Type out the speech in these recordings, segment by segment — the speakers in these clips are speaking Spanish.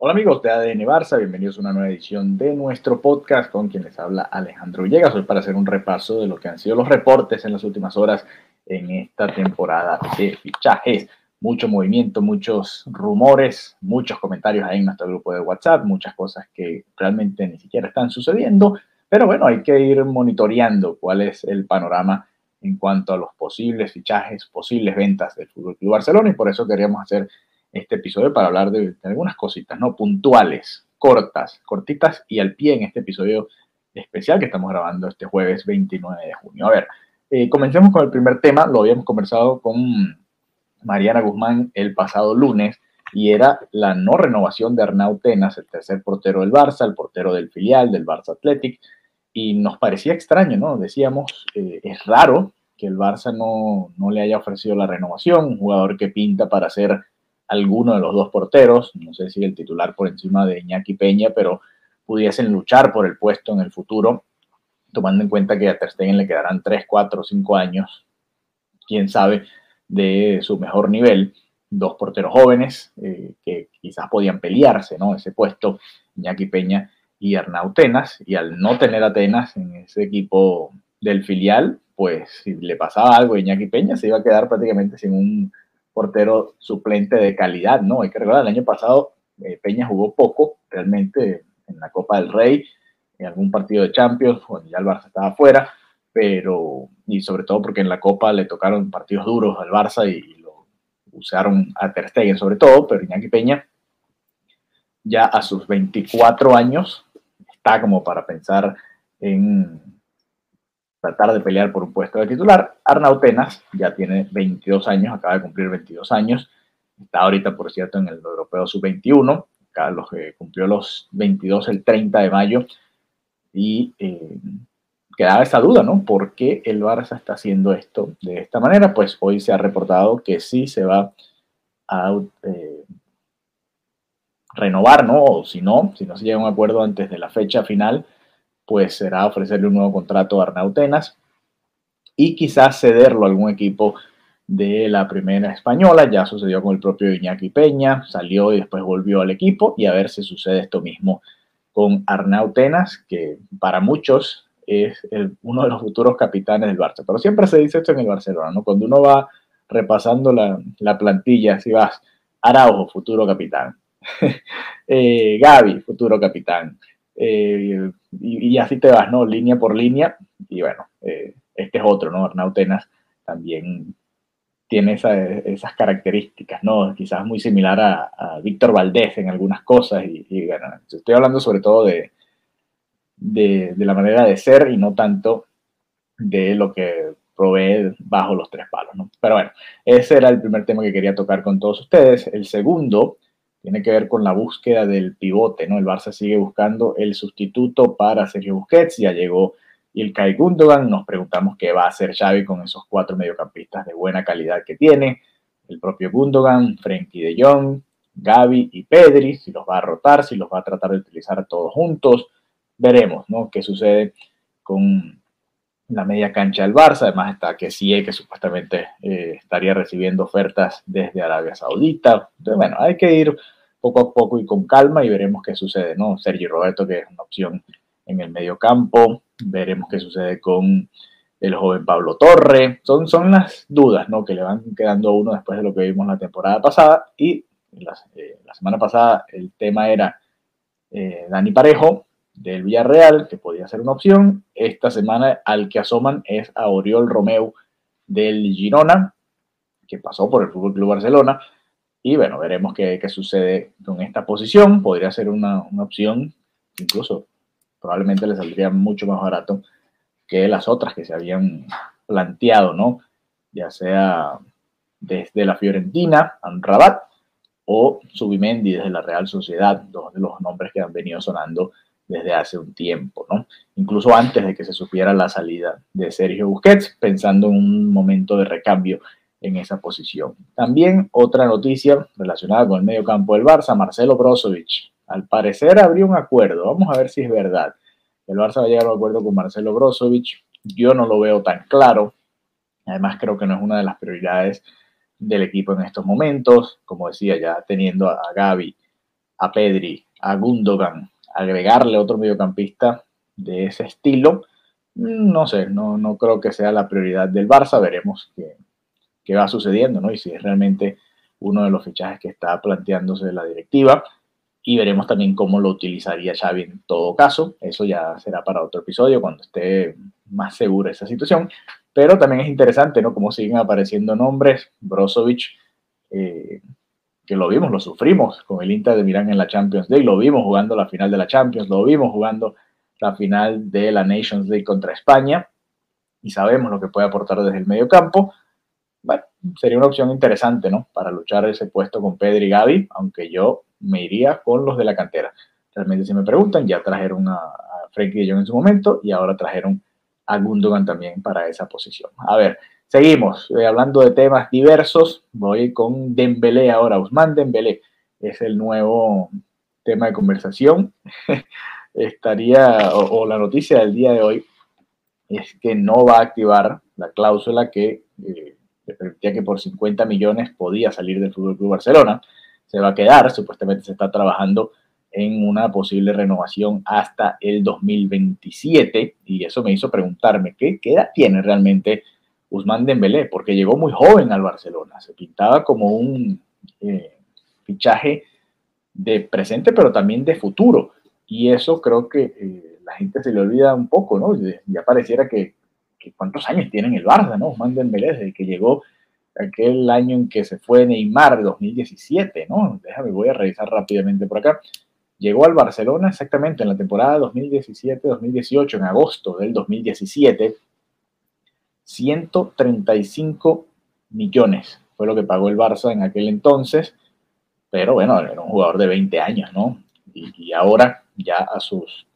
Hola amigos de ADN Barça, bienvenidos a una nueva edición de nuestro podcast con quien les habla Alejandro Villegas. Hoy para hacer un repaso de lo que han sido los reportes en las últimas horas en esta temporada de fichajes. Mucho movimiento, muchos rumores, muchos comentarios ahí en nuestro grupo de WhatsApp, muchas cosas que realmente ni siquiera están sucediendo, pero bueno, hay que ir monitoreando cuál es el panorama en cuanto a los posibles fichajes, posibles ventas del Fútbol Club Barcelona y por eso queríamos hacer este episodio para hablar de, algunas cositas, ¿no? Puntuales, cortas, cortitas y al pie en este episodio especial que estamos grabando este jueves 29 de junio. A ver, eh, comencemos con el primer tema, lo habíamos conversado con Mariana Guzmán el pasado lunes y era la no renovación de Arnau Tenas, el tercer portero del Barça, el portero del filial del Barça Athletic, y nos parecía extraño, ¿no? Decíamos, eh, es raro que el Barça no, no le haya ofrecido la renovación, un jugador que pinta para ser alguno de los dos porteros, no sé si el titular por encima de Iñaki Peña, pero pudiesen luchar por el puesto en el futuro, tomando en cuenta que a Ter Stegen le quedarán 3, 4, 5 años, quién sabe, de su mejor nivel. Dos porteros jóvenes eh, que quizás podían pelearse, ¿no? Ese puesto, Iñaki Peña y Arnau Tenas, y al no tener a Tenas en ese equipo del filial, pues si le pasaba algo a Iñaki Peña, se iba a quedar prácticamente sin un portero suplente de calidad, ¿no? Hay que recordar, el año pasado eh, Peña jugó poco, realmente, en la Copa del Rey, en algún partido de Champions, cuando ya el Barça estaba fuera, pero, y sobre todo porque en la Copa le tocaron partidos duros al Barça y, lo usaron a Ter Stegen sobre todo, pero Iñaki Peña ya a sus 24 años está como para pensar en tratar de pelear por un puesto de titular. Arnau Tenas ya tiene 22 años, acaba de cumplir 22 años. Está ahorita, por cierto, en el Europeo Sub-21. Carlos que cumplió los 22 el 30 de mayo. Y eh, quedaba esa duda, ¿no? ¿Por qué el Barça está haciendo esto de esta manera? Pues hoy se ha reportado que sí se va a eh, renovar, ¿no? O si no, si no se llega a un acuerdo antes de la fecha final, pues será ofrecerle un nuevo contrato a Arnautenas y quizás cederlo a algún equipo de la primera española. Ya sucedió con el propio Iñaki Peña, salió y después volvió al equipo y a ver si sucede esto mismo con Arnautenas, que para muchos es uno de los futuros capitanes del Barça. Pero siempre se dice esto en el Barcelona, ¿no? Cuando uno va repasando la, plantilla, si vas, Araujo, futuro capitán. eh, Gaby, futuro capitán. Eh, y, así te vas, ¿no? Línea por línea. Y bueno, eh, este es otro, ¿no? Arnautenas también tiene esas características, ¿no? Quizás muy similar a, Víctor Valdés en algunas cosas. Y, bueno, estoy hablando sobre todo de, de, la manera de ser y no tanto de lo que provee bajo los tres palos, ¿no? Pero bueno, ese era el primer tema que quería tocar con todos ustedes. El segundo tiene que ver con la búsqueda del pivote, ¿no? El Barça sigue buscando el sustituto para Sergio Busquets, ya llegó Ilkay Gundogan, nos preguntamos qué va a hacer Xavi con esos cuatro mediocampistas de buena calidad que tiene, el propio Gundogan, Frenkie de Jong, Gaby y Pedri, si los va a rotar, si los va a tratar de utilizar todos juntos, veremos, ¿no? Qué sucede con la media cancha del Barça, además está que sí, que supuestamente eh, estaría recibiendo ofertas desde Arabia Saudita. Entonces, bueno, hay que ir poco a poco y con calma y veremos qué sucede, ¿no? Sergio Roberto, que es una opción en el medio campo, veremos qué sucede con el joven Pablo Torre. Son, son las dudas, ¿no? Que le van quedando a uno después de lo que vimos la temporada pasada y la, eh, semana pasada el tema era eh, Dani Parejo, del Villarreal, que podía ser una opción. Esta semana al que asoman es a Oriol Romeu del Girona, que pasó por el Fútbol Club Barcelona. Y bueno, veremos qué, sucede con esta posición. Podría ser una, opción, incluso probablemente le saldría mucho más barato que las otras que se habían planteado, ¿no? Ya sea desde la Fiorentina, Rabat, o Subimendi desde la Real Sociedad, dos de los nombres que han venido sonando desde hace un tiempo, ¿no? Incluso antes de que se supiera la salida de Sergio Busquets, pensando en un momento de recambio en esa posición. También otra noticia relacionada con el medio campo del Barça, Marcelo Brozovic. Al parecer abrió un acuerdo, vamos a ver si es verdad. El Barça va a llegar a un acuerdo con Marcelo Brozovic. Yo no lo veo tan claro. Además, creo que no es una de las prioridades del equipo en estos momentos. Como decía, ya teniendo a Gaby a Pedri, a Gundogan, agregarle otro mediocampista de ese estilo, no sé, no, no creo que sea la prioridad del Barça, veremos qué, qué va sucediendo, ¿no? Y si es realmente uno de los fichajes que está planteándose la directiva y veremos también cómo lo utilizaría Xavi en todo caso. Eso ya será para otro episodio cuando esté más segura esa situación. Pero también es interesante, ¿no? Cómo siguen apareciendo nombres. Brozovic, eh, que lo vimos, lo sufrimos con el Inter de Milán en la Champions League, lo vimos jugando la final de la Champions, lo vimos jugando la final de la Nations League contra España y sabemos lo que puede aportar desde el medio campo. Bueno, sería una opción interesante, ¿no? Para luchar ese puesto con Pedri y Gaby, aunque yo me iría con los de la cantera. Realmente si me preguntan, ya trajeron a, Frankie de Jong en su momento y ahora trajeron a Gundogan también para esa posición. A ver, seguimos eh, hablando de temas diversos. Voy con Dembélé ahora, Usman Dembélé es el nuevo tema de conversación. Estaría, o, la noticia del día de hoy es que no va a activar la cláusula que eh, le permitía que por 50 millones podía salir del Fútbol Club Barcelona se va a quedar. Supuestamente se está trabajando en una posible renovación hasta el 2027 y eso me hizo preguntarme qué, edad tiene realmente Usman Dembélé, porque llegó muy joven al Barcelona, se pintaba como un eh, fichaje de presente pero también de futuro y eso creo que eh, la gente se le olvida un poco, ¿no? Ya pareciera que, que cuántos años tiene en el Barça, ¿no? Usman Dembélé desde que llegó aquel año en que se fue Neymar, 2017, ¿no? Déjame, voy a revisar rápidamente por acá. Llegó al Barcelona exactamente en la temporada 2017-2018, en agosto del 2017, 135 millones fue lo que pagó el Barça en aquel entonces, pero bueno, era un jugador de 20 años, ¿no? Y, ahora, ya a sus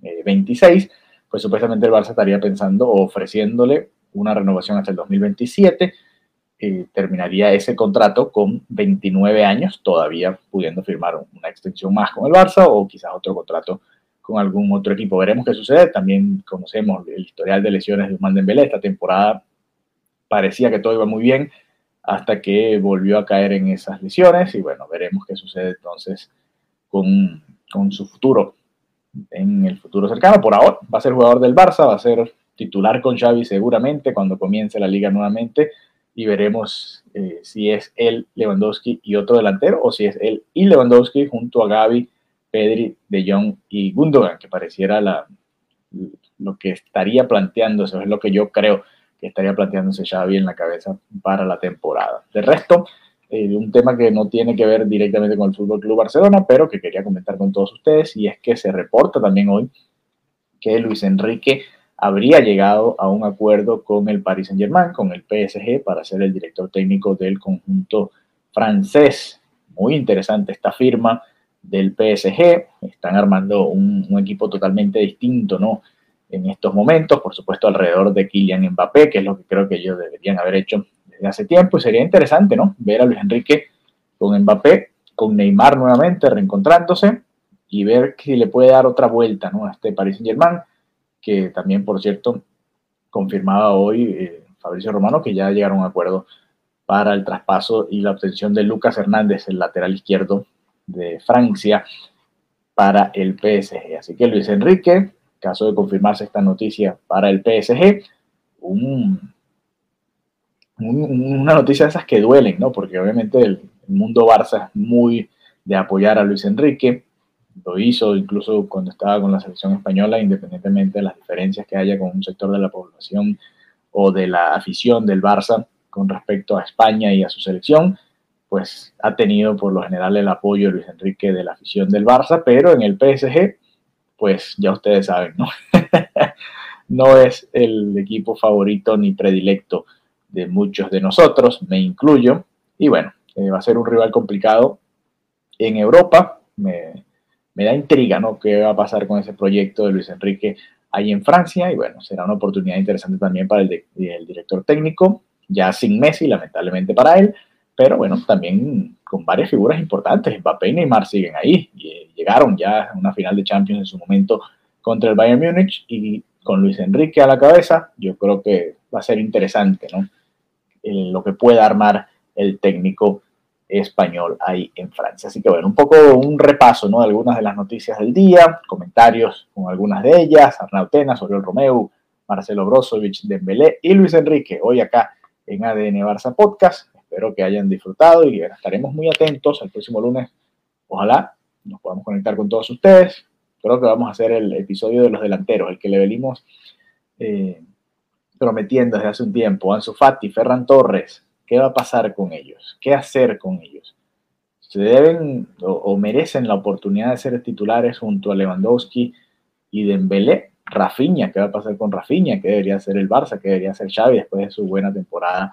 26, eh, pues supuestamente el Barça estaría pensando o ofreciéndole una renovación hasta el 2027 terminaría ese contrato con 29 años, todavía pudiendo firmar una extensión más con el Barça o quizás otro contrato con algún otro equipo. Veremos qué sucede. También conocemos el historial de lesiones de Usman Dembélé. Esta temporada parecía que todo iba muy bien hasta que volvió a caer en esas lesiones y bueno, veremos qué sucede entonces con, con su futuro en el futuro cercano. Por ahora va a ser jugador del Barça, va a ser titular con Xavi seguramente cuando comience la liga nuevamente y veremos eh, si es él, Lewandowski y otro delantero o si es él y Lewandowski junto a Gaby, Pedri, De Jong y Gundogan, que pareciera lo que estaría planteándose, es lo que yo creo que estaría planteándose Xavi en la cabeza para la temporada. De resto, eh, un tema que no tiene que ver directamente con el Fútbol Club Barcelona, pero que quería comentar con todos ustedes, y es que se reporta también hoy que Luis Enrique habría llegado a un acuerdo con el Paris Saint-Germain, con el PSG, para ser el director técnico del conjunto francés. Muy interesante esta firma del PSG. Están armando un, equipo totalmente distinto, ¿no? En estos momentos, por supuesto, alrededor de Kylian Mbappé, que es lo que creo que ellos deberían haber hecho desde hace tiempo. Y sería interesante, ¿no? Ver a Luis Enrique con Mbappé, con Neymar nuevamente reencontrándose y ver si le puede dar otra vuelta, ¿no? A este Paris Saint-Germain que también, por cierto, confirmaba hoy eh, Fabricio Romano que ya llegaron a un acuerdo para el traspaso y la obtención de Lucas Hernández, el lateral izquierdo de Francia, para el PSG. Así que Luis Enrique, caso de confirmarse esta noticia para el PSG, un, una noticia de esas que duelen, ¿no? Porque obviamente el, el mundo Barça es muy de apoyar a Luis Enrique, lo hizo incluso cuando estaba con la selección española, independientemente de las diferencias que haya con un sector de la población o de la afición del Barça con respecto a España y a su selección, pues ha tenido por lo general el apoyo de Luis Enrique de la afición del Barça, pero en el PSG, pues ya ustedes saben, ¿no? no es el equipo favorito ni predilecto de muchos de nosotros, me incluyo, y bueno, eh, va a ser un rival complicado en Europa. Me, me da intriga, ¿no? ¿Qué va a pasar con ese proyecto de Luis Enrique ahí en Francia? Y bueno, será una oportunidad interesante también para el, director técnico, ya sin Messi, lamentablemente para él, pero bueno, también con varias figuras importantes. Mbappé y Neymar siguen ahí, eh, llegaron ya a una final de Champions en su momento contra el Bayern Múnich y con Luis Enrique a la cabeza, yo creo que va a ser interesante, ¿no? lo que pueda armar el técnico español ahí en Francia. Así que bueno, un poco un repaso ¿no? de algunas de las noticias del día, comentarios con algunas de ellas, Arnau Tenas, Oriol Romeu, Marcelo Brozovic, Dembélé y Luis Enrique, hoy acá en ADN Barça Podcast. Espero que hayan disfrutado y estaremos muy atentos el próximo lunes. Ojalá nos podamos conectar con todos ustedes. Creo que vamos a hacer el episodio de los delanteros, el que le venimos eh, prometiendo desde hace un tiempo. Ansu Fati, Ferran Torres, ¿qué va a pasar con ellos? ¿Qué hacer con ellos? ¿Se deben o, merecen la oportunidad de ser titulares junto a Lewandowski y Dembélé? Rafinha, ¿qué va a pasar con Rafinha? ¿Qué debería ser el Barça? ¿Qué debería ser Xavi después de su buena temporada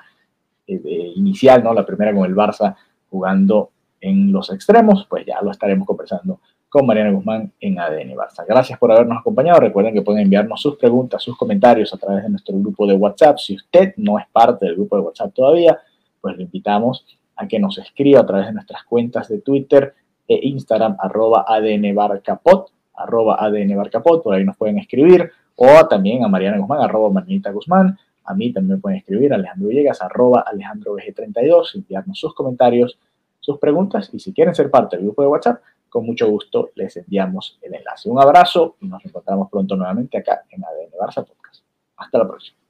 eh, inicial, ¿no? La primera con el Barça jugando en los extremos, pues ya lo estaremos conversando con Mariana Guzmán en ADN Barça. Gracias por habernos acompañado. Recuerden que pueden enviarnos sus preguntas, sus comentarios a través de nuestro grupo de WhatsApp. Si usted no es parte del grupo de WhatsApp todavía, pues le invitamos a que nos escriba a través de nuestras cuentas de Twitter e Instagram, arroba adnbarcapot, arroba adnbarcapot, por ahí nos pueden escribir, o también a Mariana Guzmán, arroba Marinita Guzmán, a mí también pueden escribir, Alejandro Villegas, arroba Alejandro 32 enviarnos sus comentarios, sus preguntas, y si quieren ser parte del grupo de WhatsApp, con mucho gusto les enviamos el enlace. Un abrazo y nos encontramos pronto nuevamente acá en ADN Barça Podcast. Hasta la próxima.